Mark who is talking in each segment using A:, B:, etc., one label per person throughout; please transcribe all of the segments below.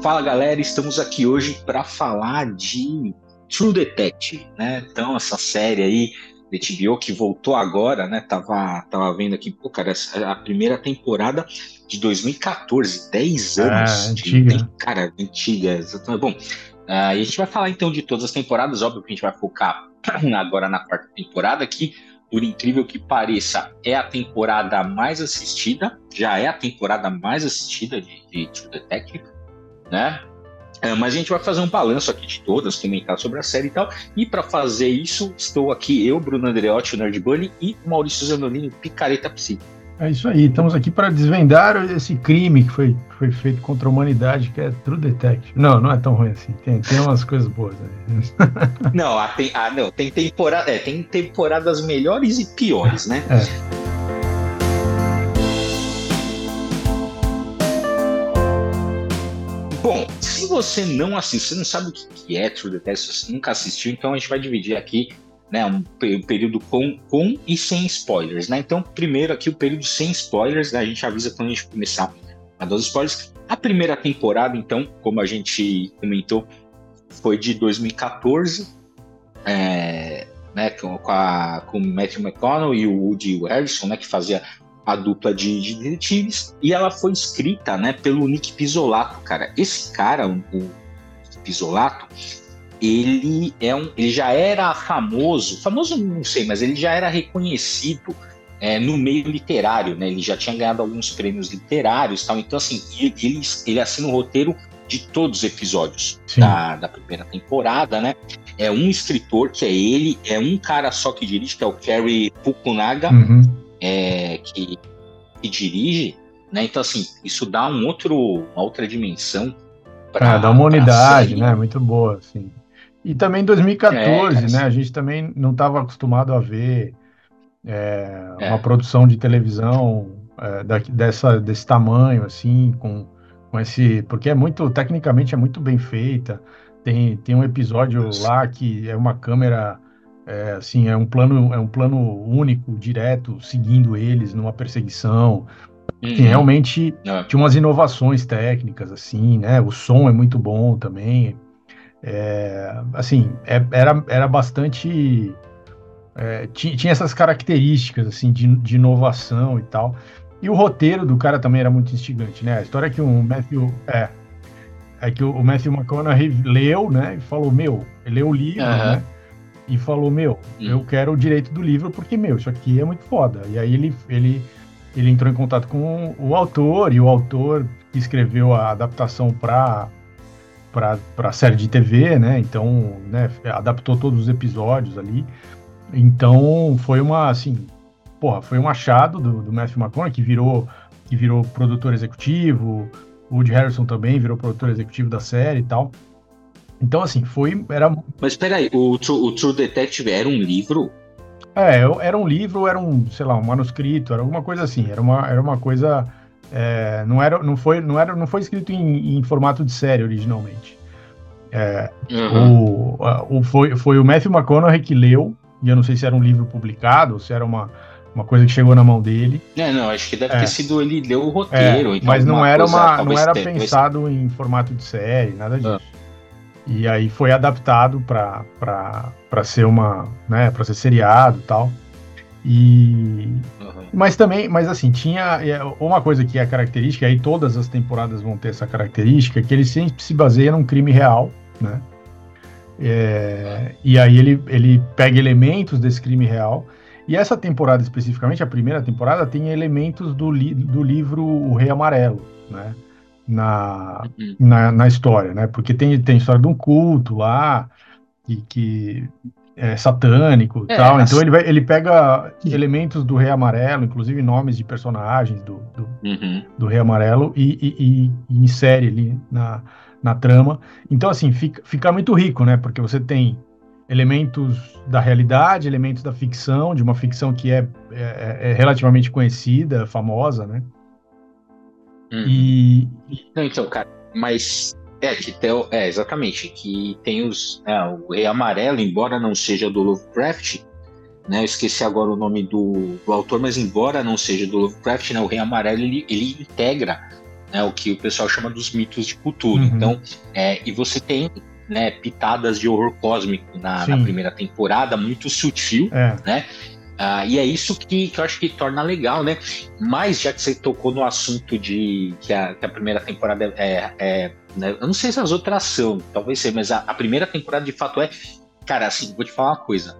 A: Fala galera, estamos aqui hoje para falar de True Detective, né? Então, essa série aí de HBO que voltou agora, né? Tava, tava vendo aqui, pô, cara, a primeira temporada de 2014, 10 anos.
B: Ah, antiga.
A: De, cara, antiga, exatamente. Bom, a gente vai falar então de todas as temporadas, óbvio que a gente vai focar agora na quarta temporada, que, por incrível que pareça, é a temporada mais assistida, já é a temporada mais assistida de, de True Detective, né? É, mas a gente vai fazer um balanço aqui de todas, comentar sobre a série e tal. E para fazer isso, estou aqui eu, Bruno Andreotti, o Nerd Bunny, e o Maurício Zanolini, Picareta Psi.
B: É isso aí, estamos aqui para desvendar esse crime que foi, foi feito contra a humanidade, que é True Detective. Não, não é tão ruim assim, tem, tem umas coisas boas aí.
A: não, tem, ah, não, tem, temporada, é, tem temporadas melhores e piores, né? É. Bom, se você não assistiu, você não sabe o que é True Detective, você nunca assistiu, então a gente vai dividir aqui né, um, período com, com e sem spoilers, né? Então, primeiro aqui o período sem spoilers, né? a gente avisa quando a gente começar a dar spoilers. A primeira temporada, então, como a gente comentou, foi de 2014, é, né, com, a, com o Matthew McConnell e o Woody Harrison, né, que fazia a dupla de, de, detetives, e ela foi escrita, né, pelo Nick Pisolato, cara. Esse cara, o Nick Pisolato, ele é um, ele já era famoso, famoso não sei, mas ele já era reconhecido é, no meio literário, né? Ele já tinha ganhado alguns prêmios literários, tal. Então assim, ele, ele assina o roteiro de todos os episódios da, da, primeira temporada, né? É um escritor que é ele, é um cara só que dirige, que é o Kerry Fukunaga, uhum. É, que, que, dirige, né? Então assim, isso dá um outro, uma outra dimensão.
B: Pra, é, dá uma unidade, né? Muito boa, assim. E também em 2014, é, né? A gente também não estava acostumado a ver é, é. uma produção de televisão é, da, dessa, desse tamanho, assim, com, com esse. Porque é muito, tecnicamente é muito bem feita. Tem, tem um episódio lá que é uma câmera. É, assim, é um plano, é um plano único, direto, seguindo eles numa perseguição. Uhum. Tem realmente é. tinha umas inovações técnicas, assim, né? O som é muito bom também. É, assim, é, era, era bastante. É, tinha, tinha, essas características assim de, de, inovação e tal. E o roteiro do cara também era muito instigante, né? A história é que o Matthew. É, é que o Matthew McConaughey leu, né? E falou: Meu, ele leu o livro, uhum. né? E falou: Meu, uhum. eu quero o direito do livro porque, meu, isso aqui é muito foda. E aí ele, ele, ele entrou em contato com o autor, e o autor que escreveu a adaptação para para a série de TV, né? Então, né, adaptou todos os episódios ali. Então, foi uma, assim, porra, foi um achado do, do Matthew McConaughey, que virou, que virou produtor executivo, o Woody Harrison também virou produtor executivo da série e tal. Então, assim, foi, era...
A: Mas espera aí, o, o True Detective era um livro?
B: É, era um livro, era um, sei lá, um manuscrito, era alguma coisa assim, era uma, era uma coisa é, não, era, não, foi, não, era, não foi escrito em, em formato de série originalmente. É, uhum. o, o, foi, foi o Matthew McConaughey que leu, e eu não sei se era um livro publicado ou se era uma, uma coisa que chegou na mão dele.
A: É, não, acho que deve é. ter sido ele leu o roteiro.
B: É, então mas não era, uma, não era pensado em formato de série, nada disso. Uhum. E aí foi adaptado para ser uma, né, para ser seriado e tal. E uhum. mas também, mas assim, tinha é, uma coisa que é característica, aí todas as temporadas vão ter essa característica, que ele sempre se baseia num crime real, né? É, e aí ele, ele pega elementos desse crime real. E essa temporada especificamente, a primeira temporada, tem elementos do, li, do livro O Rei Amarelo, né? Na, uhum. na, na, história, né? Porque tem, tem história de um culto lá, que, que é, satânico e é, tal. Então ele, vai, ele pega elementos do Rei Amarelo, inclusive nomes de personagens do, do, uhum. do Rei Amarelo, e, e, e, insere ali na, na trama. Então, assim, fica, fica muito rico, né? Porque você tem elementos da realidade, elementos da ficção, de uma ficção que é, é, é relativamente conhecida, famosa, né?
A: Uhum. E. Então, cara, mas é, que tem, é, exatamente, que tem os. É, o Rei Amarelo, embora não seja do Lovecraft, né? Eu esqueci agora o nome do, do autor, mas embora não seja do Lovecraft, né, o Rei Amarelo ele, ele integra né, o que o pessoal chama dos mitos de cultura. Uhum. Então, é, e você tem né, pitadas de horror cósmico na, na primeira temporada, muito sutil, é. né? Ah, e é isso que, que eu acho que torna legal, né? Mas já que você tocou no assunto de que a, que a primeira temporada é, é né? eu não sei se as outras são, talvez seja, mas a, a, primeira temporada de fato é, cara, assim, vou te falar uma coisa.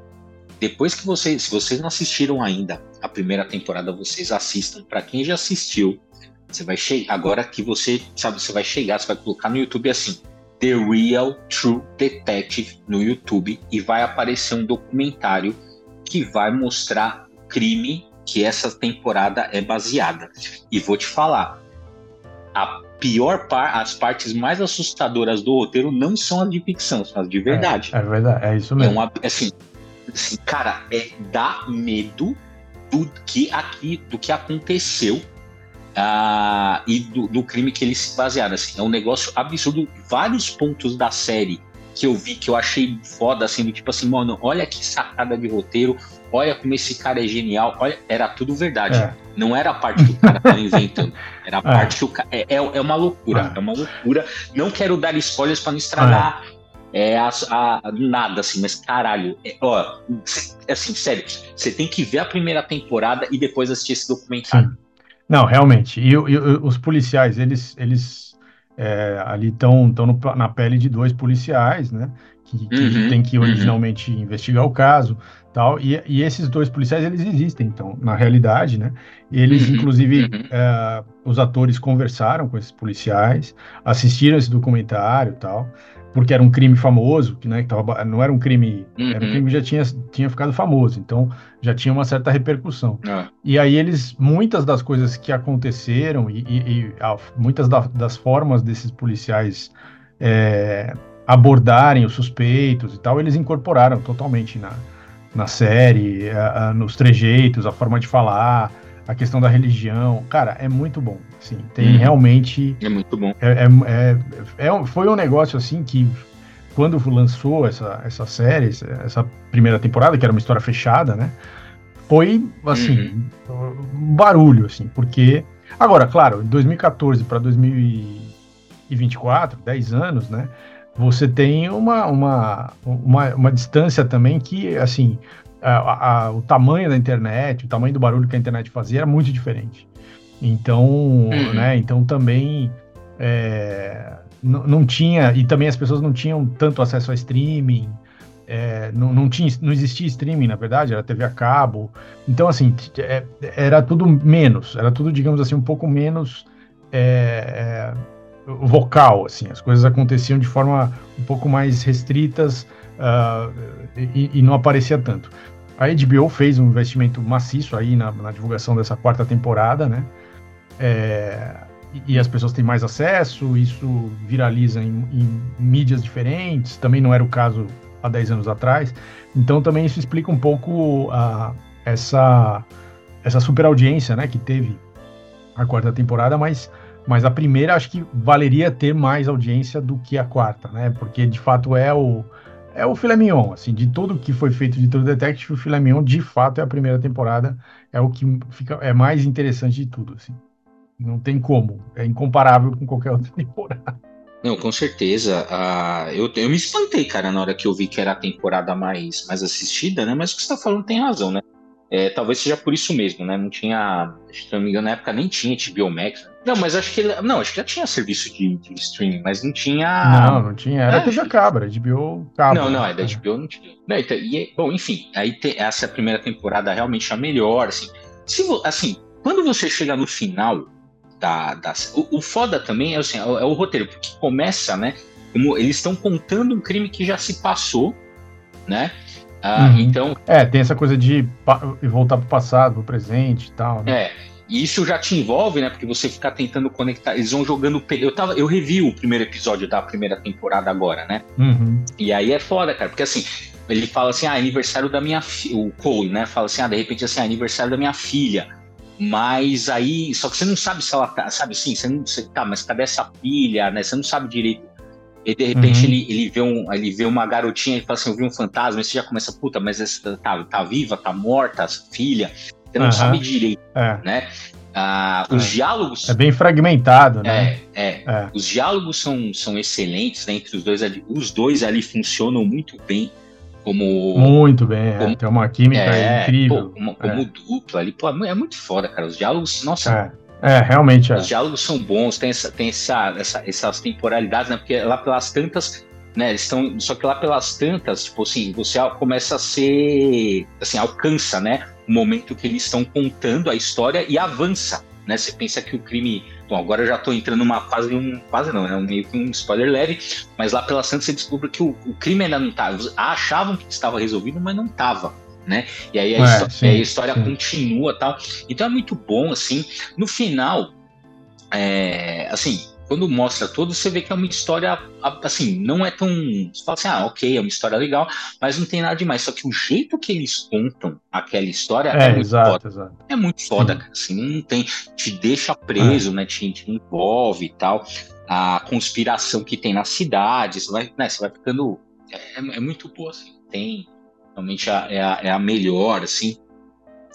A: Depois que vocês, se vocês não assistiram ainda a primeira temporada, vocês assistam. Para quem já assistiu, você vai chegar. Agora que você sabe, você vai chegar, você vai colocar no YouTube assim, The Real True Detective no YouTube e vai aparecer um documentário que vai mostrar o crime que essa temporada é baseada. E vou te falar, a pior par, as partes mais assustadoras do roteiro não são as de ficção, são as de verdade.
B: É, é verdade, é isso mesmo.
A: É uma, assim, assim, cara, é dá medo do que aqui, do que aconteceu uh, e do, do, crime que eles se basearam. Assim, é um negócio absurdo. Vários pontos da série que eu vi que eu achei foda, assim, do tipo assim, mano, olha que sacada de roteiro, olha como esse cara é genial, olha, era tudo verdade. É. Não era a parte que o cara tava inventando, era a é. parte que o cara. É, é, é, uma loucura, é. é uma loucura. Não quero dar spoilers para não estragar. É a, a, nada, assim, mas caralho, é, ó, cê, assim, sério, você tem que ver a primeira temporada e depois assistir esse documentário. Sim.
B: Não, realmente. E, e, os policiais, eles, eles é, ali estão na pele de dois policiais, né? Que, que uhum, tem que originalmente uhum. investigar o caso, tal. E, e, esses dois policiais eles existem, então, na realidade, né? Eles, uhum, inclusive, uhum. é, os atores conversaram com esses policiais, assistiram esse documentário, tal porque era um crime famoso, que, né, que tava, não era um crime, uhum. era um crime que já tinha, tinha ficado famoso, então já tinha uma certa repercussão. Uhum. E aí eles, muitas das coisas que aconteceram e, e, e muitas da, das formas desses policiais é, abordarem os suspeitos e tal, eles incorporaram totalmente na, na série, a, a, nos trejeitos, a forma de falar, a questão da religião. Cara, é muito bom. Assim, tem uhum. realmente.
A: É muito bom.
B: É, é, é, é, foi um negócio assim que, quando lançou essa, essa série, essa primeira temporada, que era uma história fechada, né? Foi, assim, uhum. um barulho, assim, porque. Agora, claro, de 2014 para 2024, 10 anos, né? Você tem uma, uma, uma, uma distância também que, assim, a, a, o tamanho da internet, o tamanho do barulho que a internet fazia era muito diferente. Então, uhum. né, então também é, não tinha, e também as pessoas não tinham tanto acesso a streaming, é, não, não, tinha, não existia streaming, na verdade, era TV a cabo. Então, assim, é, era tudo menos, era tudo, digamos assim, um pouco menos é, é, vocal, assim, as coisas aconteciam de forma um pouco mais restritas uh, e, e, não aparecia tanto. A HBO fez um investimento maciço aí na, na divulgação dessa quarta temporada, né? É, e, as pessoas têm mais acesso, isso viraliza em, em, mídias diferentes, também não era o caso há 10 anos atrás. Então também isso explica um pouco essa, essa super audiência né, que teve a quarta temporada, mas, mas a primeira acho que valeria ter mais audiência do que a quarta, né? Porque de fato é o, é o filé mignon, assim, de tudo que foi feito de True Detective, o filé mignon, de fato, é a primeira temporada, é o que fica, é mais interessante de tudo, assim. Não tem como, é incomparável com qualquer outra temporada.
A: Não, com certeza. Uh, eu, eu me espantei, cara, na hora que eu vi que era a temporada mais, mais assistida, né? Mas o que você tá falando tem razão, né? É, talvez seja por isso mesmo, né? Não tinha, se não me engano, na época nem tinha HBO Max. Não, mas acho que não, acho que já tinha serviço de, de streaming, mas não tinha.
B: Não, não tinha. Era é, TV Cabra, HBO Cabra.
A: Não, não, é da HBO não tinha. Não, então, e, bom, enfim, aí te, essa primeira temporada realmente é a melhor, assim. Se, assim, quando você chega no final da, da o, o foda também é, assim, é, é o roteiro, porque começa, né? Como eles estão contando um crime que já se passou, né?
B: Ah, uhum. Então. É, tem essa coisa de voltar para o passado, para o presente e tal.
A: Né? É. E isso já te envolve, né? Porque você fica tentando conectar. Eles vão jogando. Eu, tava, eu revi o primeiro episódio da primeira temporada agora, né?
B: Uhum.
A: E aí é foda, cara. Porque assim, ele fala assim: ah, aniversário da minha filha. O Cole, né? Fala assim: ah, de repente assim, ah, aniversário da minha filha. Mas aí. Só que você não sabe se ela tá. Sabe assim? Você não. Você, tá, mas cadê essa filha, né? Você não sabe direito e de repente uhum. ele, ele, vê um, ele vê uma garotinha e fala assim: Eu vi um fantasma. E você já começa, puta, mas essa tá, tá viva, tá morta, filha. Você não uhum. sabe direito, é. né? Ah, os é. diálogos.
B: É bem fragmentado,
A: né? É, é. é. Os diálogos são, são excelentes né, entre os dois ali. Os dois ali funcionam muito bem como.
B: Muito bem, é. como, tem uma química é, incrível.
A: Pô, como, como dupla ali. Pô, é muito foda, cara. Os diálogos, nossa.
B: É, realmente é.
A: Os diálogos são bons, tem, essa, tem essa, essa, essas temporalidades, né? Porque lá pelas tantas né? Eles estão, só que lá pelas tantas, tipo assim, você começa a ser, assim, alcança, né? O momento que eles estão contando a história e avança, né? Você pensa que o crime, bom, agora eu já estou entrando numa quase um, quase não, é um, meio que um spoiler leve, mas lá pelas tantas você descobre que o, o crime ainda não estava, achavam que estava resolvido, mas não estava. Né? E aí a, é, sim, a história sim. continua tal. Então é muito bom, assim. No final, é, assim, quando mostra todo, você vê que é uma história, assim, não é tão. Você fala assim, ah, ok, é uma história legal, mas não tem nada demais. Só que o jeito que eles contam aquela história é, é muito exato, foda. Exato. É muito foda, cara. Assim, não tem. Te deixa preso, é. né? Te, te, envolve e tal. A conspiração que tem na cidade, você vai, né, você vai ficando. É, é muito boa, assim. Tem. Realmente é a, é a melhor, assim.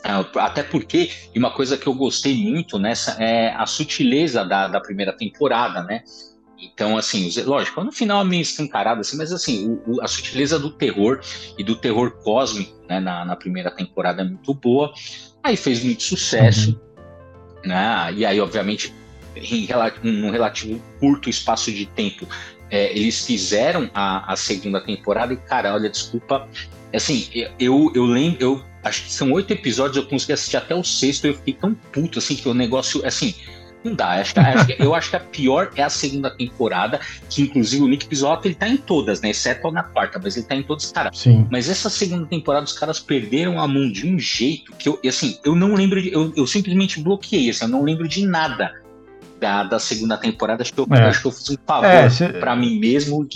A: Ah, até porque, e uma coisa que eu gostei muito nessa é a sutileza da, da primeira temporada, né? Então, assim, lógico, no final é meio escancarado, assim, mas assim, o, o, a sutileza do terror e do terror cósmico né, na, na, primeira temporada é muito boa. Aí fez muito sucesso, uhum. né? E aí, obviamente, em num relativo curto espaço de tempo, é, eles fizeram a, a segunda temporada e, cara, olha, desculpa, assim, eu, eu lembro, eu acho que são oito episódios, eu consegui assistir até o sexto, eu fiquei tão puto, assim, que o negócio, assim, não dá. Acho que, acho que, eu acho que a pior é a segunda temporada, que inclusive o Nick Pizzolatto, ele tá em todas, né? Exceto na quarta, mas ele tá em todos, cara.
B: Sim.
A: Mas essa segunda temporada, os caras perderam a mão de um jeito que eu, assim, eu não lembro, de, eu, eu simplesmente bloqueei, assim, eu não lembro de nada da, da segunda temporada. Acho que eu, é. acho que eu fiz um favor é, cê... pra mim mesmo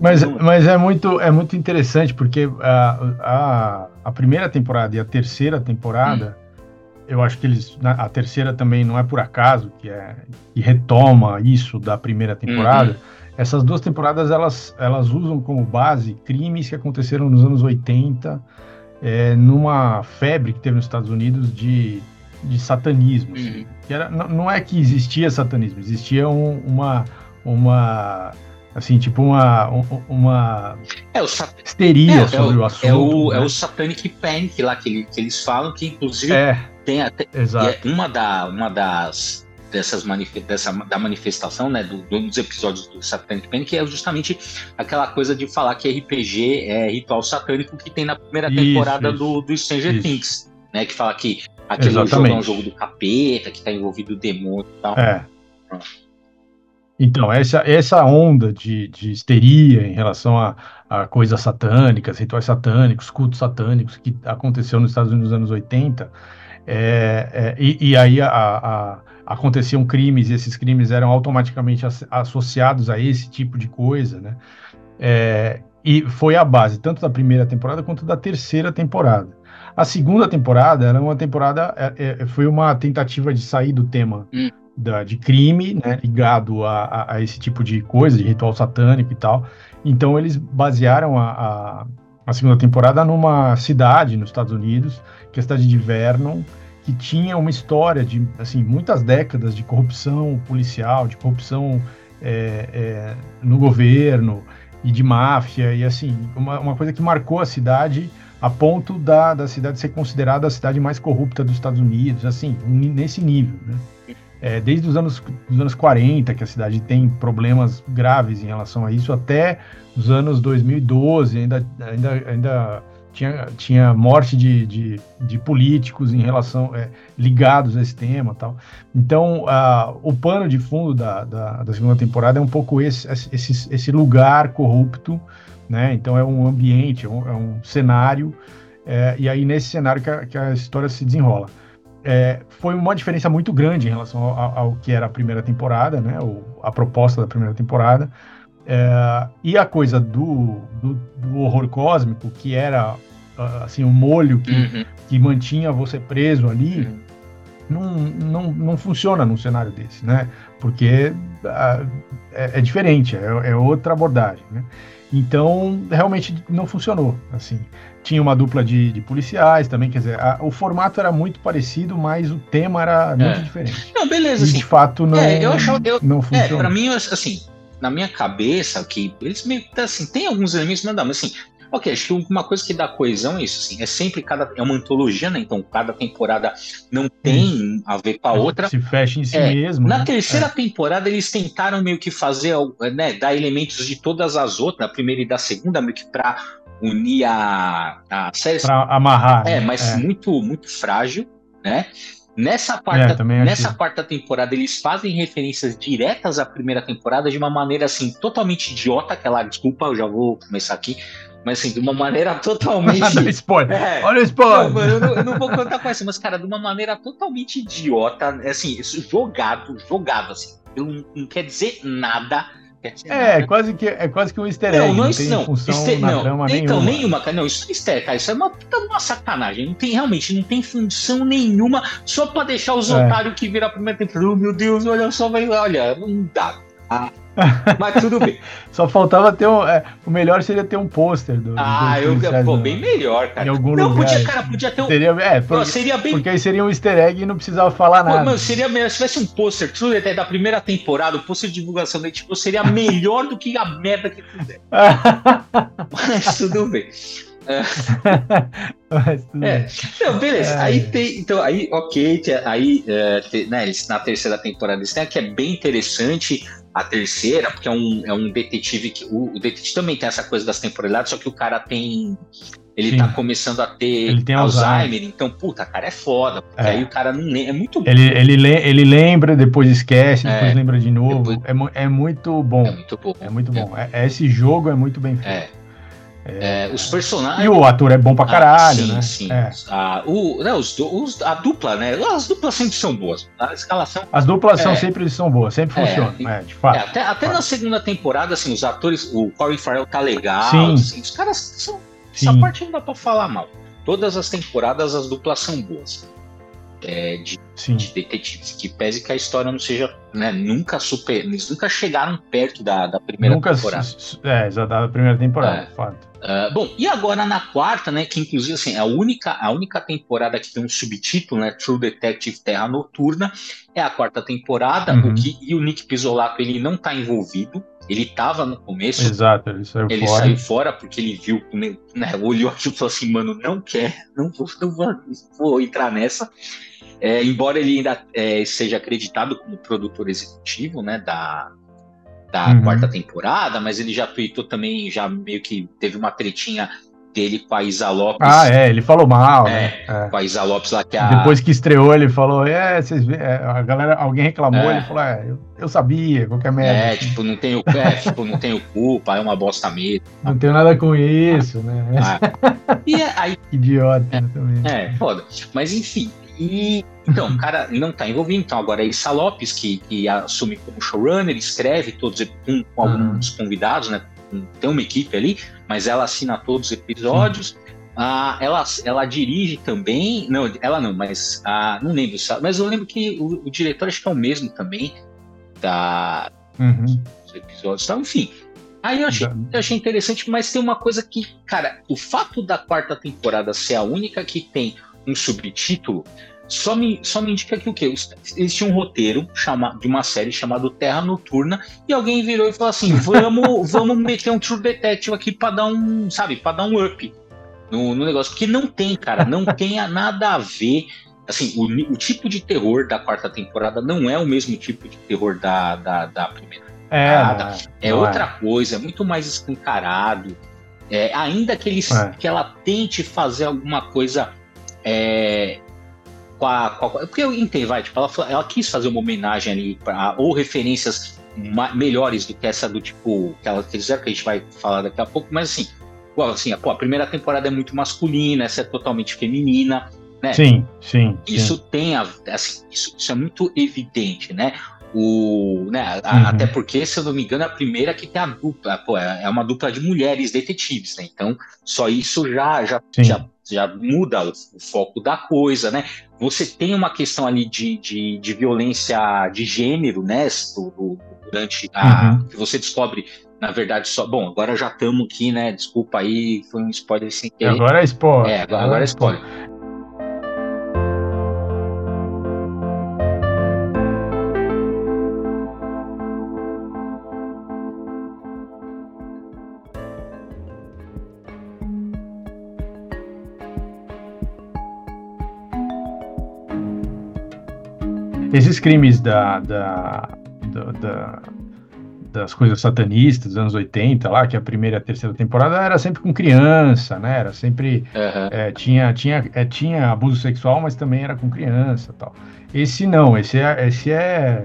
B: mas, mas é, muito, é muito interessante, porque a, a, a primeira temporada e a terceira temporada, hum. eu acho que eles. A terceira também não é por acaso, que, é, que retoma isso da primeira temporada. Uhum. Essas duas temporadas elas, elas usam como base crimes que aconteceram nos anos 80, é, numa febre que teve nos Estados Unidos de, de satanismo. Assim. Uhum. Que era, não, não é que existia satanismo, existia um, uma. uma Assim, tipo uma, uma
A: é, o
B: sat... histeria é, sobre é o, o, assunto.
A: É o, né? é o Satanic Panic lá que, ele, que eles falam, que inclusive é, tem até. É uma, da, uma das dessas dessa, da manifestação, né, do, dos episódios do Satanic Panic, é justamente aquela coisa de falar que RPG é ritual satânico que tem na primeira isso, temporada isso, do, do Stranger isso. Things, né, que fala que aquele jogo é um jogo do capeta, que está envolvido o demônio e tal.
B: É. Então, essa, essa onda de, de histeria em relação a, a coisas satânicas, rituais satânicos, cultos satânicos, que aconteceu nos Estados Unidos nos anos 80, é, é, e, e, aí a, a, aconteciam crimes, e esses crimes eram automaticamente as, associados a esse tipo de coisa, né? É, e foi a base tanto da primeira temporada quanto da terceira temporada. A segunda temporada era uma temporada, é, é, foi uma tentativa de sair do tema. Hum da, de crime, né, ligado a, a, a, esse tipo de coisa, de ritual satânico e tal. Então eles basearam a, a, a, segunda temporada numa cidade nos Estados Unidos, que é a cidade de Vernon, que tinha uma história de assim muitas décadas de corrupção policial, de corrupção é, é, no governo e de máfia e assim uma, uma coisa que marcou a cidade a ponto da, da cidade ser considerada a cidade mais corrupta dos Estados Unidos, assim, nesse nível, né? é, desde os anos, os anos 40 que a cidade tem problemas graves em relação a isso, até os anos 2012 ainda, ainda, ainda tinha, tinha morte de, de, de políticos em relação é, ligados a esse tema tal. Então, uh, o pano de fundo da, da, da, segunda temporada é um pouco esse, esse, esse lugar corrupto, né? Então é um ambiente, é um, é um cenário, é, e aí nesse cenário que a, que a história se desenrola é, foi uma diferença muito grande em relação ao, ao, que era a primeira temporada, né? A proposta da primeira temporada. É, e a coisa do, do, do, horror cósmico, que era assim, o um molho que, uhum. que mantinha você preso ali, uhum. não, não, não funciona num cenário desse, né? Porque uh, é, é, diferente, é, é, outra abordagem, né? Então, realmente não funcionou, assim. tinha uma dupla de, de policiais também, quer dizer, a, o formato era muito parecido, mas o tema era muito é. diferente.
A: Não, beleza.
B: E assim, de fato não, é, eu acho, eu, não
A: funciona. É, pra mim, assim, na minha cabeça, que eles meio que, assim, tem alguns elementos, mas não, mas assim, Ok, acho que uma coisa que dá coesão é isso, assim, é sempre cada. É uma antologia, né? Então cada temporada não tem a ver com a outra.
B: Se fecha em si
A: é,
B: mesmo.
A: Na né? terceira é. temporada, eles tentaram meio que fazer, né? Dar elementos de todas as outras, da primeira e da segunda, meio que pra unir a, a série.
B: Pra amarrar.
A: É, né? mas é. muito, muito frágil, né? Nessa quarta, é, nessa quarta temporada, eles fazem referências diretas à primeira temporada de uma maneira assim totalmente idiota. Aquela desculpa, eu já vou começar aqui, mas assim, de uma maneira totalmente.
B: Olha o spoiler! É, Olha o spoiler!
A: Não, eu, não, eu, não, vou contar com essa, mas, cara, de uma maneira totalmente idiota, assim, jogado, jogado, assim. Não, não quer dizer nada.
B: é, é quase que, é quase que um easter egg, não, não, não tem não, função easter, na
A: não,
B: trama
A: então, nenhuma. nenhuma. Não, isso é easter egg, cara, isso é uma puta uma sacanagem. Não tem, realmente, não tem função nenhuma, só pra deixar os é. otários que viram a primeira temporada. Oh, meu Deus, olha só, vai, olha, não dá. Ah, mas tudo bem.
B: Só faltava ter um. É, o melhor seria ter um pôster do.
A: Ah, do eu, pô, bem melhor, cara.
B: Em algum não, lugar.
A: podia, cara, podia ter um.
B: Seria, é, porque, seria bem... porque aí seria um easter egg e não precisava falar nada.
A: Pô, seria melhor. Se tivesse um pôster True Detective da primeira temporada, o pôster de divulgação da tipo, seria melhor do que a merda que fizer. Mas tudo bem. É. é. Não, beleza. É. Aí tem. Então, aí, ok. Aí, é, né, na terceira temporada eles têm que é bem interessante a terceira, porque é um, é um detetive que. O, o, detetive também tem essa coisa das temporalidades, só que o cara tem. Ele Sim. tá começando a ter
B: Alzheimer, Alzheimer,
A: então, puta, cara, é foda. É. aí o cara não lembra. É muito
B: bom. Ele, ele, ele lembra, depois esquece, depois é. lembra de novo. Depois... É, é muito bom. É muito bom. É muito bom. É. é esse jogo é muito bem feito.
A: É. É, os personagens.
B: E o ator é bom pra caralho, ah, sim,
A: né? Sim, é. ah, o, né, os, os, a dupla, né? As duplas sempre são boas. A escalação.
B: As duplas é, são sempre são boas, sempre é, funcionam, é, de fato.
A: É, até até na segunda temporada, assim, os atores, o Corey Farrell tá legal. Sim. Assim, os caras são. Sim. Essa parte não dá pra falar mal. Todas as temporadas as duplas são boas. É, de, de, detetives, que pese que a história não seja, né, nunca super, eles nunca chegaram perto da, da primeira nunca, temporada.
B: É, já da primeira temporada, é. fato.
A: Uh, bom, e agora na quarta, né, que inclusive assim, a única, a única temporada que tem um subtítulo, né, True Detective Terra Noturna, é a quarta temporada, uhum. o que, e o Nick Pisolato ele não está envolvido, ele estava no começo.
B: Exato, ele saiu
A: ele
B: fora.
A: saiu fora porque ele viu, né, olhou aquilo e falou assim, mano, não quer, não vou, não vou, não vou entrar nessa. É, embora ele ainda é, seja acreditado como produtor executivo, né, da, da uhum. quarta temporada, mas ele já tweetou também, já meio que teve uma tretinha dele com a Isa Lopes.
B: Ah, é, ele falou mal, é,
A: né? É. Com a Isa Lopes lá que a...
B: Depois que estreou, ele falou, é, vocês é, a galera, alguém reclamou, é. ele falou, é, eu, eu, sabia, qualquer merda.
A: É, tipo, não tenho, é, tipo, não tenho culpa, é uma bosta mesmo.
B: Não tenho nada com isso, né?
A: Ah. E aí...
B: Idiota é, também.
A: É, foda. Mas enfim, e então, o cara não está envolvido. Então, agora é Issa Lopes, que, que assume como showrunner, escreve todos com, com alguns uhum. convidados, né? Tem uma equipe ali, mas ela assina todos os episódios. Ah, ela, ela dirige também. Não, ela não, mas ah, não lembro. Mas eu lembro que o, o diretor acho que é o mesmo também da, uhum. dos episódios. Então, enfim. Aí eu achei, eu achei interessante, mas tem uma coisa que, cara, o fato da quarta temporada ser a única que tem um subtítulo, só me, só me indica que o quê? Eles tinham um roteiro chama, de uma série chamada Terra Noturna e alguém virou e falou assim: vamos, vamos meter um True Detective aqui para dar um, sabe, para dar um up no, no negócio. Porque não tem, cara, não tem nada a ver. Assim, o, o, tipo de terror da quarta temporada não é o mesmo tipo de terror da, da, da primeira temporada. É, é outra é. coisa, é muito mais escancarado. É, ainda que, eles, é. que ela tente fazer alguma coisa é, com a, com a, porque eu entendo, vai, tipo, ela, ela quis fazer uma homenagem ali, pra, ou referências melhores do que essa do tipo que ela fizeram, que a gente vai falar daqui a pouco, mas assim, igual, assim pô, a primeira temporada é muito masculina, essa é totalmente feminina, né?
B: Sim, sim.
A: Isso
B: sim.
A: tem, a, assim, isso, isso, é muito evidente, né? O, né, a, uhum. Até porque, se eu não me engano, é a primeira que tem a dupla, pô, é, é uma dupla de mulheres detetives, né? Então, só isso já, já, já já muda o, o, foco da coisa, né? Você tem uma questão ali de, de, de violência de gênero, né? Do, do, durante a. Uhum. que você descobre na verdade, só. Bom, agora já estamos aqui, né? Desculpa aí, foi um spoiler sem querer.
B: Agora é spoiler.
A: É, agora, agora é spoiler.
B: Esses crimes da, da, da, da das coisas satanistas dos anos 80 lá, que a primeira e a terceira temporada era sempre com criança, né? Era sempre uhum. é, tinha tinha é, tinha abuso sexual, mas também era com criança, tal. Esse não, esse é esse é,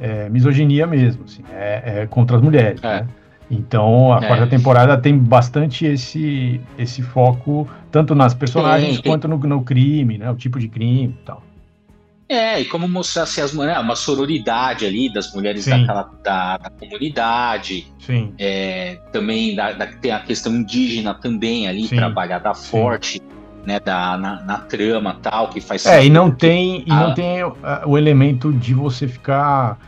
B: é misoginia mesmo, assim, é, é contra as mulheres, é. né? Então a quarta temporada tem bastante esse esse foco tanto nas personagens quanto no, no crime, né? O tipo de crime, e tal.
A: É, e como mostrar assim, as mulheres, uma sororidade ali das mulheres daquela, da, da, comunidade.
B: Sim.
A: É, também da, da, tem a questão indígena também ali, Sim. trabalhada forte. Sim. Né, da, na, na, trama tal, que faz
B: É, e não tem, e não tem o, o elemento de você ficar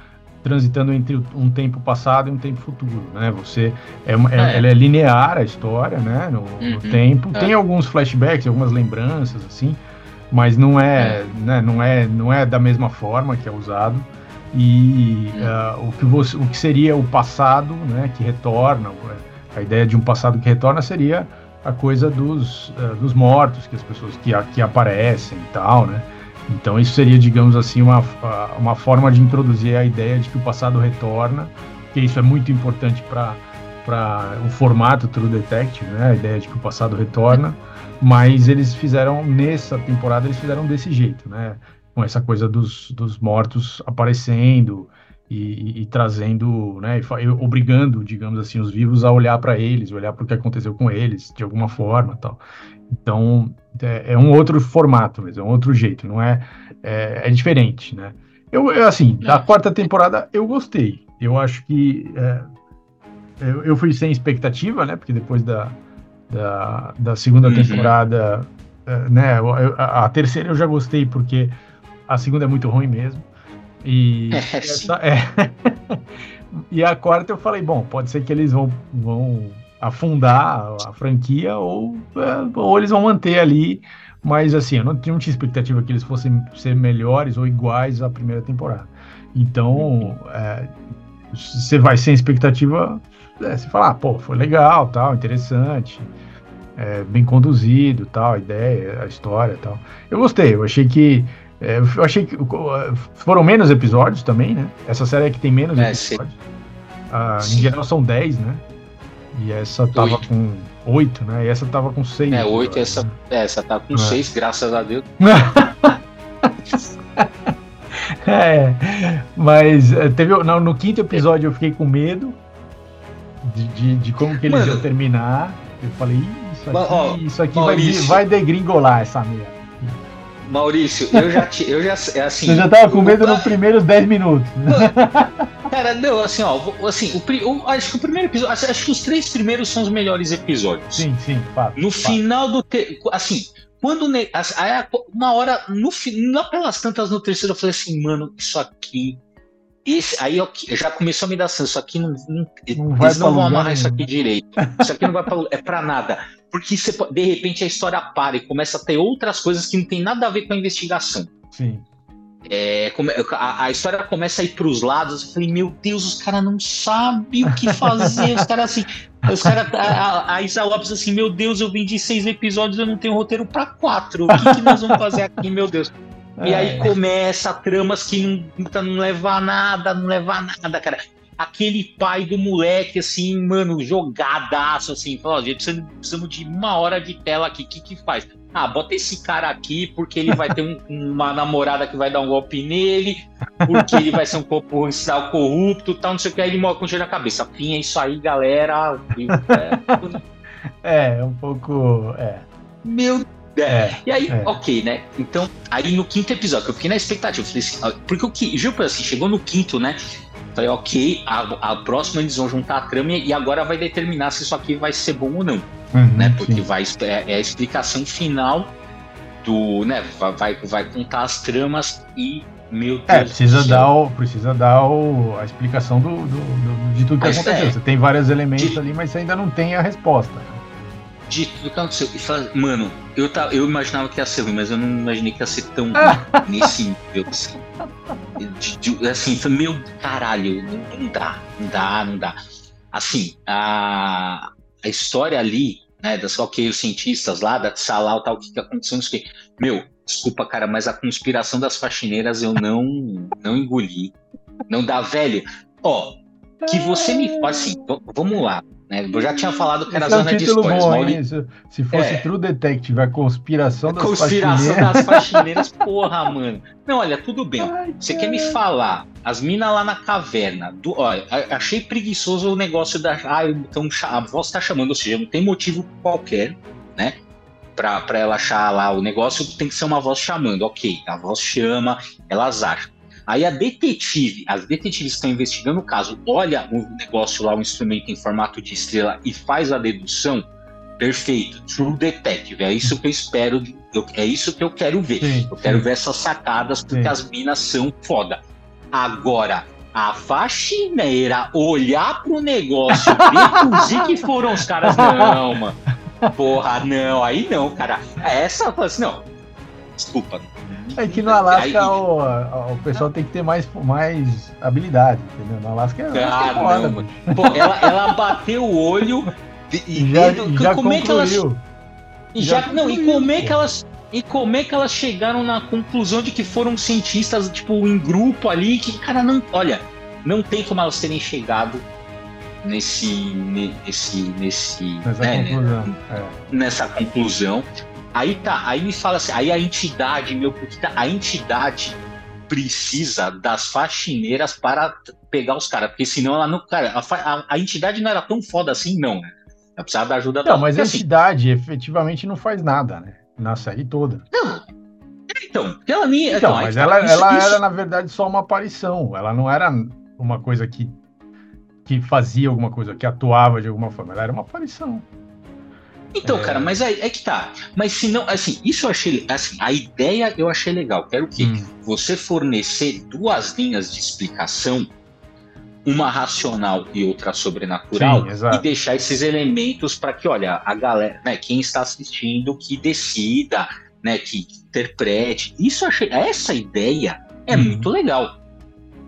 B: transitando entre um tempo passado e um tempo futuro, né? Você é, é, é. ela é linear a história, né? No, uhum, no tempo é. tem alguns flashbacks, algumas lembranças assim, mas não é, é. Né, não é, não é da mesma forma que é usado. E uh, o, que você, o que seria o passado, né, que retorna, a ideia de um passado que retorna seria a coisa dos, uh, dos mortos, que as pessoas que, que aparecem e tal, né? Então isso seria, digamos assim, uma, uma forma de introduzir a ideia de que o passado retorna, que isso é muito importante para o formato True Detective, né? A ideia de que o passado retorna. Mas eles fizeram, nessa temporada, eles fizeram desse jeito, né? Com essa coisa dos, dos mortos aparecendo e, e, e trazendo, né? E, obrigando, digamos assim, os vivos a olhar para eles, olhar para o que aconteceu com eles, de alguma forma tal. Então, é, é, um outro formato mesmo, é um outro jeito, não é? É, é diferente, né? Eu, eu, assim, da quarta temporada eu gostei. Eu acho que é, eu, eu fui sem expectativa, né? Porque depois da, da, da segunda uhum. temporada, uh, né? A, a, terceira eu já gostei porque a segunda é muito ruim mesmo. E, é, essa, é. e a quarta eu falei, bom, pode ser que eles vão, vão afundar a franquia ou, é, ou eles vão manter ali. Mas assim, eu não, não tinha expectativa que eles fossem ser melhores ou iguais à primeira temporada. Então, é, você vai sem expectativa, é, você fala, ah, pô, foi legal, tal, interessante é, bem conduzido, tal, a ideia, a história, tal. Eu gostei, eu achei que é, eu achei que foram menos episódios também, né? Essa série é que tem menos é, episódios. Ah, em geral são 10, né? E essa tava oito. com 8, né? E essa tava com 6.
A: É, 8 essa, é, essa tá com 6, é. graças a Deus.
B: é, mas é, teve, no, no quinto episódio eu fiquei com medo de, de, de como que eles Mano, iam terminar. Eu falei, isso aqui, ó, isso aqui vai, vai degringolar essa merda.
A: Maurício, eu já, te, eu já, é assim.
B: Você já tava com medo nos primeiros 10 minutos.
A: Cara, não, assim, ó, assim, o, acho que o primeiro episódio, acho que os três primeiros são os melhores episódios.
B: Sim, sim,
A: fato. No fato. final do, te, assim, quando uma hora no lá pelas tantas no terceiro eu falei assim, mano, isso aqui esse, aí eu, já começou a me dar senso, isso aqui não, não, não eles não vão amarrar isso aqui direito. Isso aqui não vai pra, é para nada. Porque você, de repente a história para e começa a ter outras coisas que não tem nada a ver com a investigação.
B: Sim.
A: É, a, a, história começa a ir para os lados. Eu falei, meu Deus, os caras não sabem o que fazer. os caras assim. Os caras. A, a Isa Lopes assim, meu Deus, eu vendi seis episódios, eu não tenho roteiro para quatro. O que, que nós vamos fazer aqui, meu Deus? E aí é. começa tramas que não, não leva a nada, não leva a nada, cara. Aquele pai do moleque, assim, mano, jogadaço, assim, falou, ó, precisamos, precisamos de uma hora de tela aqui, o que que faz? Ah, bota esse cara aqui porque ele vai ter um, uma namorada que vai dar um golpe nele, porque ele vai ser um policial corrupto, tal, não sei o que, aí ele morre com o na cabeça. Fim, é isso aí, galera.
B: É, é um pouco. É.
A: Meu é, é, e aí, é. ok, né? Então, aí no quinto episódio, eu fiquei na expectativa, falei assim, porque o que, juro assim, chegou no quinto, né? Falei, ok, a, a próxima eles vão juntar a trama e agora vai determinar se isso aqui vai ser bom ou não, uhum, né? Porque sim. vai, é, é, a explicação final do, né, vai, vai contar as tramas e meu
B: é, Deus é, precisa dar, o, precisa dar o, a explicação do, do, do de tudo que mas aconteceu. É, você tem vários elementos de, ali, mas você ainda não tem a resposta.
A: De tudo que aconteceu. E fala, mano, eu, tá, eu imaginava que ia ser ruim, mas eu não imaginei que ia ser tão ruim nesse nível. Assim, de, de, assim meu caralho, não, não dá, não dá, não dá. Assim, a, a história ali, né, das ok, os cientistas lá, da Salau, tal, o que, que aconteceu, não sei o que. Meu, Desculpa, cara, mas a conspiração das faxineiras eu não não engoli. Não dá, velho. Ó, que você me assim, vamos lá. Né? Eu já tinha falado que era Esse zona é um de spoilers. Bom,
B: Mauri... Se fosse é. True Detective, a conspiração das
A: conspiração faxineiras. das faxineiras, porra, mano. Não, olha, tudo bem. Ai, você quer me falar, as minas lá na caverna, do, olha, achei preguiçoso o negócio da. Ah, então a voz tá chamando, ou seja, não tem motivo qualquer, né? para ela achar lá o negócio, tem que ser uma voz chamando. Ok, a voz chama, elas acham. Aí a detetive, as detetives estão investigando o caso, olha o negócio lá, o instrumento em formato de estrela e faz a dedução. Perfeito, True Detective, é isso que eu espero, eu, é isso que eu quero ver. Sim, eu quero sim. ver essas sacadas, porque sim. as minas são foda. Agora, a faxineira olhar pro negócio, deduzir que foram os caras, não, mano. Porra, não, aí não, cara. Essa, assim, não. Desculpa.
B: É que no Alasca aí, o, o pessoal tem que ter mais, mais habilidade, entendeu? No Alasca é.
A: É não, Pô, ela, ela bateu o olho e, já, dedo, já como concluiu. é que elas. E já, já não, e como é que elas. E como é que elas chegaram na conclusão de que foram cientistas, tipo, em grupo ali, que, cara, não. Olha, não tem como elas terem chegado nesse nesse nesse
B: nessa, né, conclusão. Né,
A: é. nessa conclusão aí tá aí me fala assim aí a entidade meu tá, a entidade precisa das faxineiras para pegar os caras porque senão ela não cara a, a, a, entidade não era tão foda assim não né? Ela precisava da ajuda
B: não da, mas a assim, entidade efetivamente não faz nada né? Na série toda.
A: Não. Então ela nem
B: então, então mas ela, isso, ela isso... era na verdade só uma aparição. Ela não era uma coisa que que fazia alguma coisa, que atuava de alguma forma. Ela era uma aparição.
A: Então, é... cara, mas é, é, que tá. Mas se não, assim, isso eu achei, assim, a ideia eu achei legal. Quero que hum. você fornecer duas linhas de explicação, uma racional e outra sobrenatural, Sim, e deixar esses elementos para que, olha, a galera, né, quem está assistindo, que decida, né, que, interprete. Isso eu achei, essa ideia é hum. muito legal,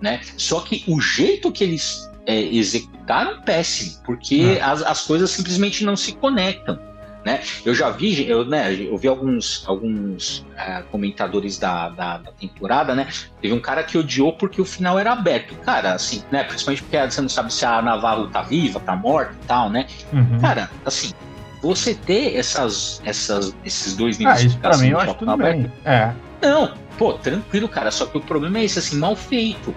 A: né? Só que o jeito que eles é, executaram péssimo, porque as, as coisas simplesmente não se conectam. Né? Eu já vi, eu, né, eu vi alguns, alguns uh, comentadores da, da, da, temporada, né? Teve um cara que odiou porque o final era aberto. Cara, assim, né? Principalmente porque você não sabe se a Navarro tá viva, tá morta e tal, né? Uhum. Cara, assim, você ter essas, essas, esses dois
B: níveis ah, isso pra mim eu acho tudo aberto, bem. É.
A: Não, pô, tranquilo, cara. Só que o problema é esse, assim, mal feito.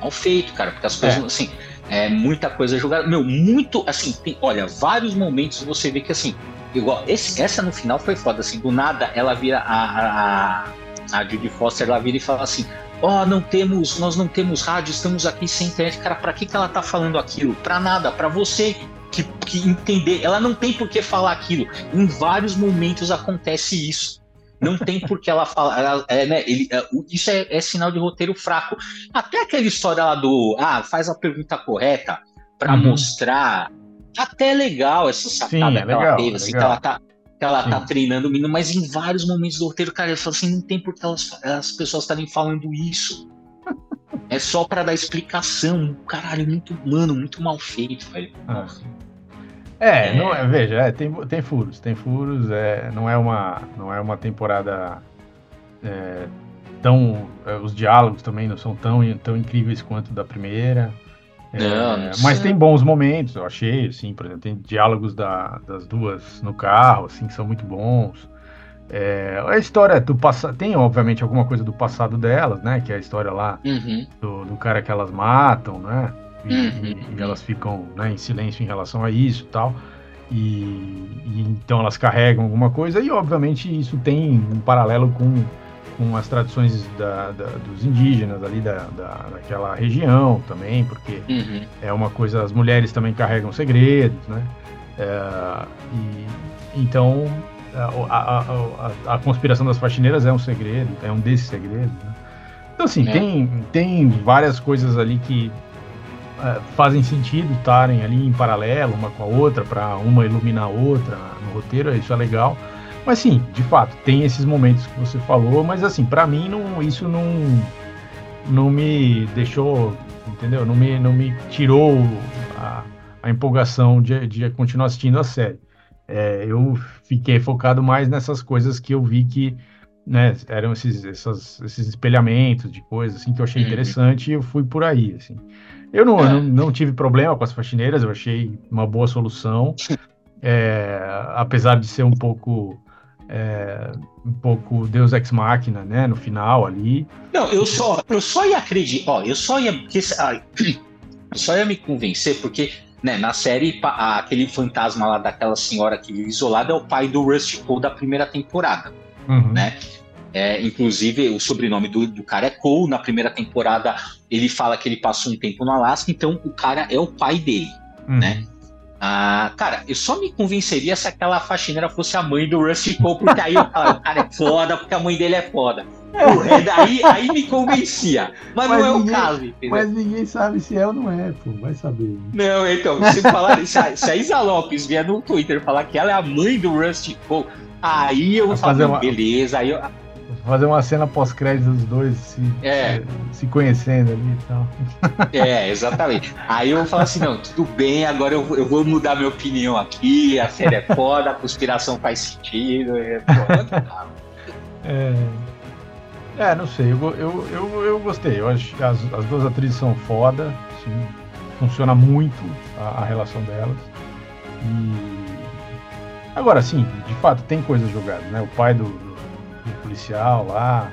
A: Mal feito, cara, porque as coisas, é. assim, é muita coisa jogada. Meu, muito, assim, tem, olha, vários momentos você vê que, assim, igual, esse, essa no final foi foda, assim, do nada ela vira, a, a, a Judy Foster, ela vira e fala assim, ó, oh, não temos, nós não temos rádio, estamos aqui sem internet. Cara, pra que, que ela tá falando aquilo? Pra nada, pra você que, que entender. Ela não tem por que falar aquilo. Em vários momentos acontece isso. Não tem por que ela falar. É, né, ele, é, isso é, é, sinal de roteiro fraco. Até aquela história lá do. Ah, faz a pergunta correta para uhum. mostrar. Até legal essa sacada Sim, é que legal, ela teve, assim, que ela tá. Que ela tá treinando o menino, mas em vários momentos do roteiro, cara, eu falo assim, não tem por que elas, as pessoas estarem falando isso. é só para dar explicação. Caralho, muito humano, muito mal feito, velho. Ah.
B: É, é, não é, veja, é, tem, tem furos, tem furos, é, não é uma, não é uma temporada é, tão, é, os diálogos também não são tão, tão incríveis quanto da primeira, é, não, não mas tem bons momentos, eu achei, assim, por exemplo, tem diálogos da, das duas no carro, assim, que são muito bons. É, a história do passado tem obviamente alguma coisa do passado delas, né? Que é a história lá uhum. do, do cara que elas matam, né? e, uhum. e, elas ficam né, em silêncio em relação a isso e tal. E, e, então elas carregam alguma coisa e obviamente isso tem um paralelo com, com as tradições da, da, dos indígenas ali da, da, daquela região também, porque uhum. é uma coisa, as mulheres também carregam segredos, né? É, e, então a, a, a, a, conspiração das faxineiras é um segredo, é um desses segredos. Né? Então, assim, é. tem, tem várias coisas ali que uh, fazem sentido estarem ali em paralelo, uma com a outra, para uma iluminar a outra no roteiro, isso é legal. Mas, sim, de fato, tem esses momentos que você falou, mas, assim, para mim, não, isso não, não me deixou, entendeu? Não me, não me tirou a, a empolgação de, de continuar assistindo a série. É, eu fiquei focado mais nessas coisas que eu vi que né, eram esses, essas, esses espelhamentos de coisas assim que eu achei uhum. interessante e eu fui por aí assim. Eu não, é. não, não, tive problema com as faxineiras, eu achei uma boa solução, é, apesar de ser um pouco é, um pouco Deus ex machina, né, no final ali.
A: Não, eu só eu só ia acreditar, ó, eu só ia eu só ia me convencer porque né, na série, aquele fantasma lá daquela senhora que vive isolada é o pai do Rusty Cole da primeira temporada, uhum. né? É, inclusive, o sobrenome do, do, cara é Cole. Na primeira temporada, ele fala que ele passou um tempo no Alasca, então o cara é o pai dele, uhum. né? Ah, cara, eu só me convenceria se aquela faxineira fosse a mãe do Rusty Cole, porque aí eu falo, o cara é foda, porque a mãe dele é foda. É, daí aí me convencia. Mas, mas não é ninguém, o caso, entendeu?
B: Mas ninguém sabe se é ou não é, pô. Vai saber.
A: Não, então, se, falar, se, a, se a Isa Lopes vier no Twitter falar que ela é a mãe do Rusty Cole, aí eu vou falar, uma... beleza, aí eu
B: fazer uma cena pós-crédito dos dois se, é. se, se, conhecendo ali e tal.
A: É, exatamente. Aí eu vou falar assim, não, tudo bem, agora eu, eu vou mudar minha opinião aqui, a série é foda, a conspiração faz sentido. É,
B: é, é, não sei, eu, eu, eu, eu gostei. Eu acho que as, as duas atrizes são foda, assim, funciona muito a, a relação delas. E agora sim, de fato tem coisas jogadas, né? O pai do policial lá.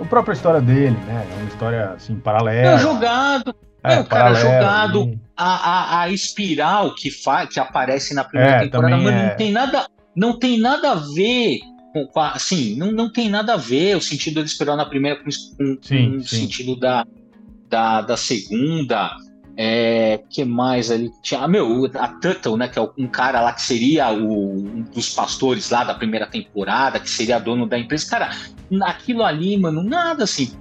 B: A própria história dele, né? É uma história assim, paralela.
A: É jogado. É, o cara jogado. A, a, a, espiral que, fa, que aparece na primeira é, temporada, mas é... não tem nada. Não tem nada a ver com, com a, assim, não, não tem nada a ver o sentido da espiral na primeira com, com, sim, com o sentido da, da, da segunda. É, que mais ali? Tinha, ah, meu, a Tuttle, né? Que é um cara lá que seria o, um dos pastores lá da primeira temporada, que seria dono da empresa. Cara, aquilo ali, mano, nada assim.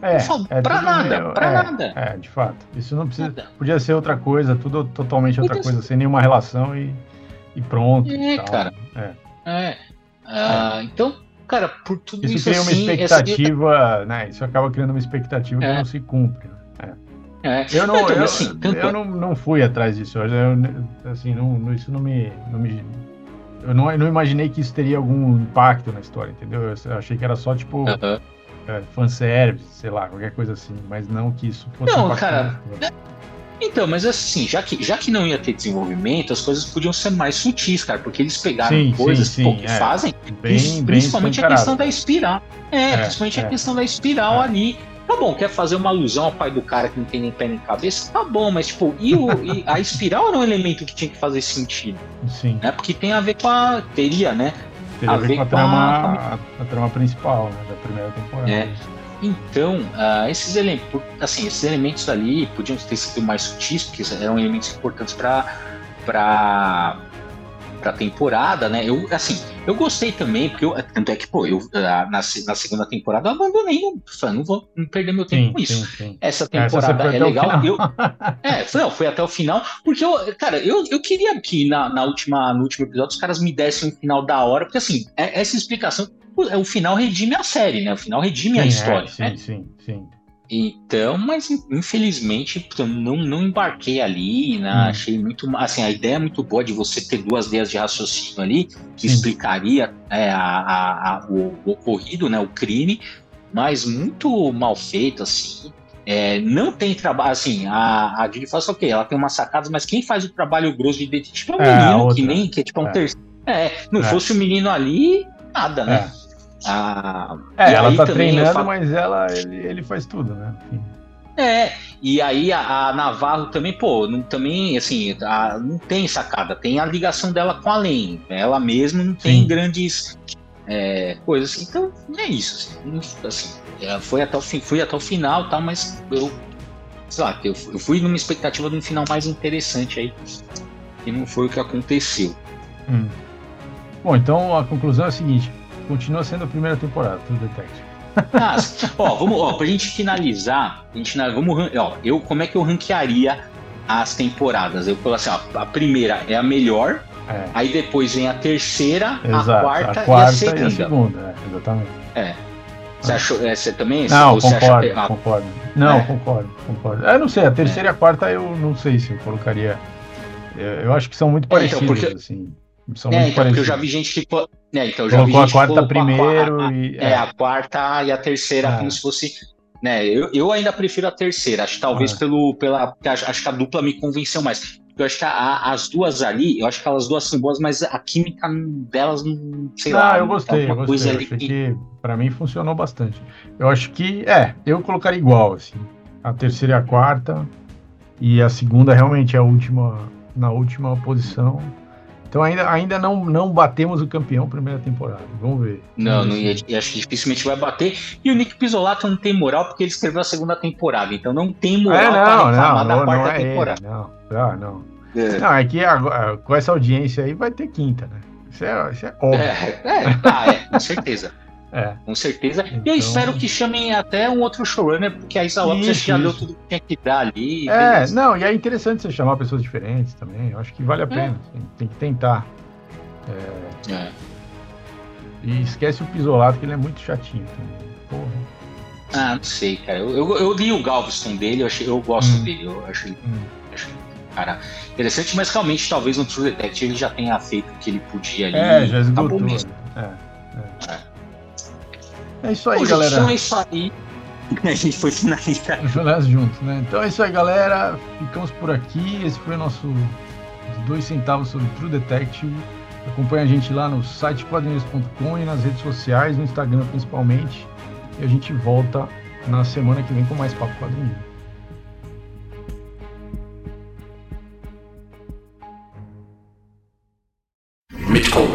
B: É, falo, é pra nada, meio, pra é, nada. É, de fato. Isso não precisa. Nada. Podia ser outra coisa, tudo totalmente outra coisa, sem nenhuma relação e, e pronto. É,
A: e cara. É. é. Ah, então, cara, por tudo isso.
B: Isso cria uma assim, expectativa, essa... né? Isso acaba criando uma expectativa que é. não se cumpre. Né? É. Eu não, então, eu, assim, tanto... eu não, não fui atrás disso. Eu, assim, não, isso não me, não me eu não, eu não imaginei que isso teria algum impacto na história, entendeu? Eu achei que era só tipo uh -huh. é, fanservice, sei lá, qualquer coisa assim, mas não que isso fosse.
A: Não, cara. Então, mas assim, já que, já que não ia ter desenvolvimento, as coisas podiam ser mais sutis, cara, porque eles pegaram sim, coisas sim, sim, que é. fazem, bem, principalmente bem a questão da espiral. É, é principalmente a é. questão da espiral é. ali Tá bom, quer fazer uma alusão ao pai do cara que não tem nem pé nem cabeça? Tá bom, mas tipo, e, o, e a espiral era um elemento que tinha que fazer sentido.
B: Sim.
A: Né? Porque tem a ver com a. Teria, né?
B: Teria a ver com a, trama, a... a trama principal né, da primeira temporada. É.
A: Então, uh, esses elementos, assim, esses elementos ali podiam ter sido mais sutis, porque eram elementos importantes para pra temporada, né? Eu, assim, eu gostei também, porque eu, tanto é que, pô, eu na, na segunda temporada eu abandonei, não, falei, não vou não perder meu tempo sim, com isso. Sim, sim. Essa temporada Essa é legal. Eu, é, foi, não, foi até o final, porque eu, cara, eu, eu queria que na, na última, no último episódio os caras me dessem um final da hora, porque assim, é, essa explicação, o, o final redime a série, né? O final redime a é, história. É, sim,
B: né? sim, sim.
A: Então, mas infelizmente não, não embarquei ali, né? hum. achei muito. Assim, a ideia é muito boa de você ter duas ideias de raciocínio ali, que Sim. explicaria é, a, a, a, o, o, ocorrido, né, o crime, mas muito mal feito, assim. É, não tem trabalho, assim, a, a Judy faz o quê? Ela tem umas sacadas, mas quem faz o trabalho grosso de detetive é o é, menino, que nem, que é tipo um é. terceiro. É, não é. fosse o menino ali, nada, né?
B: Ah, é, ela tá treinando, falo... mas ela, ele, ele faz tudo, né? Enfim.
A: É, e aí a, a, Navarro também, pô, não, também, assim, a, não tem sacada, tem a ligação dela com a Lane, ela mesma não tem Sim. grandes é, coisas, assim, então é isso, assim, assim é, foi até o fim, fui até o final, tá, mas eu, sei lá, eu, eu fui numa expectativa de um final mais interessante aí, e não foi o que aconteceu. Hum.
B: Bom, então a conclusão é a seguinte: continua sendo a primeira temporada, True Detective.
A: Ah, ó, vamos, ó, pra gente finalizar, a gente, vamos, ó, eu, como é que eu ranquearia as temporadas? Eu falo assim, ó, a primeira é a melhor, é. aí depois vem a terceira, Exato, a, quarta
B: a quarta, e a
A: segunda. E a
B: segunda é, exatamente.
A: É. Você achou, é, você também?
B: Não,
A: você
B: concordo, acha... concordo. Não, é. concordo, concordo. Eu não sei, a terceira e a quarta eu não sei se eu colocaria. Eu, eu acho que são muito parecidas, então, porque... assim. São
A: é,
B: muito
A: então, porque eu já vi gente que. É, então, eu
B: já colocou vi gente a quarta primeiro
A: a,
B: e.
A: É, a quarta e a terceira, é. como se fosse. Né, eu, eu ainda prefiro a terceira, acho que talvez é. pelo, pela. Acho que a dupla me convenceu mais. Eu acho que a, as duas ali, eu acho que elas duas são boas, mas a química delas, não sei
B: não,
A: lá.
B: eu gostei, eu gostei. Eu achei que, que para mim funcionou bastante. Eu acho que, é, eu colocaria igual, assim. A terceira e a quarta. E a segunda realmente é a última, na última posição. Então ainda, ainda não, não batemos o campeão primeira temporada. Vamos ver.
A: Não, não ia, acho que dificilmente vai bater. E o Nick Pisolato não tem moral porque ele escreveu a segunda temporada. Então não tem moral
B: é, não,
A: para
B: reclamar não, da quarta não é temporada. Ele, não, ah, não. É. Não, é que agora, com essa audiência aí vai ter quinta, né? Isso é, isso é óbvio.
A: É, é, tá, é com certeza. É. Com certeza. Então... E eu espero que chamem até um outro showrunner, porque a Isa Lopes já deu tudo que tinha que dar ali.
B: É, beleza. não, e é interessante você chamar pessoas diferentes também. Eu acho que vale a é. pena. Assim, tem que tentar. É... é. E esquece o Pisolato, que ele é muito chatinho também. Porra.
A: Ah, não sei, cara. Eu, eu, eu li o Galveston dele, eu, achei, eu gosto hum. dele. Eu achei, hum. achei cara interessante, mas realmente talvez no True Detective ele já tenha feito o que ele podia ali.
B: É, já esgotou. Né? É, é. é. É isso aí, Bom, galera.
A: É isso aí. A gente foi finalizar.
B: Finalizar juntos, né? Então é isso aí, galera. Ficamos por aqui. Esse foi o nosso dois centavos sobre True Detective. Acompanhe a gente lá no site quadrinhos.com e nas redes sociais, no Instagram principalmente. E a gente volta na semana que vem com mais Papo Quadrinho. Mitchell,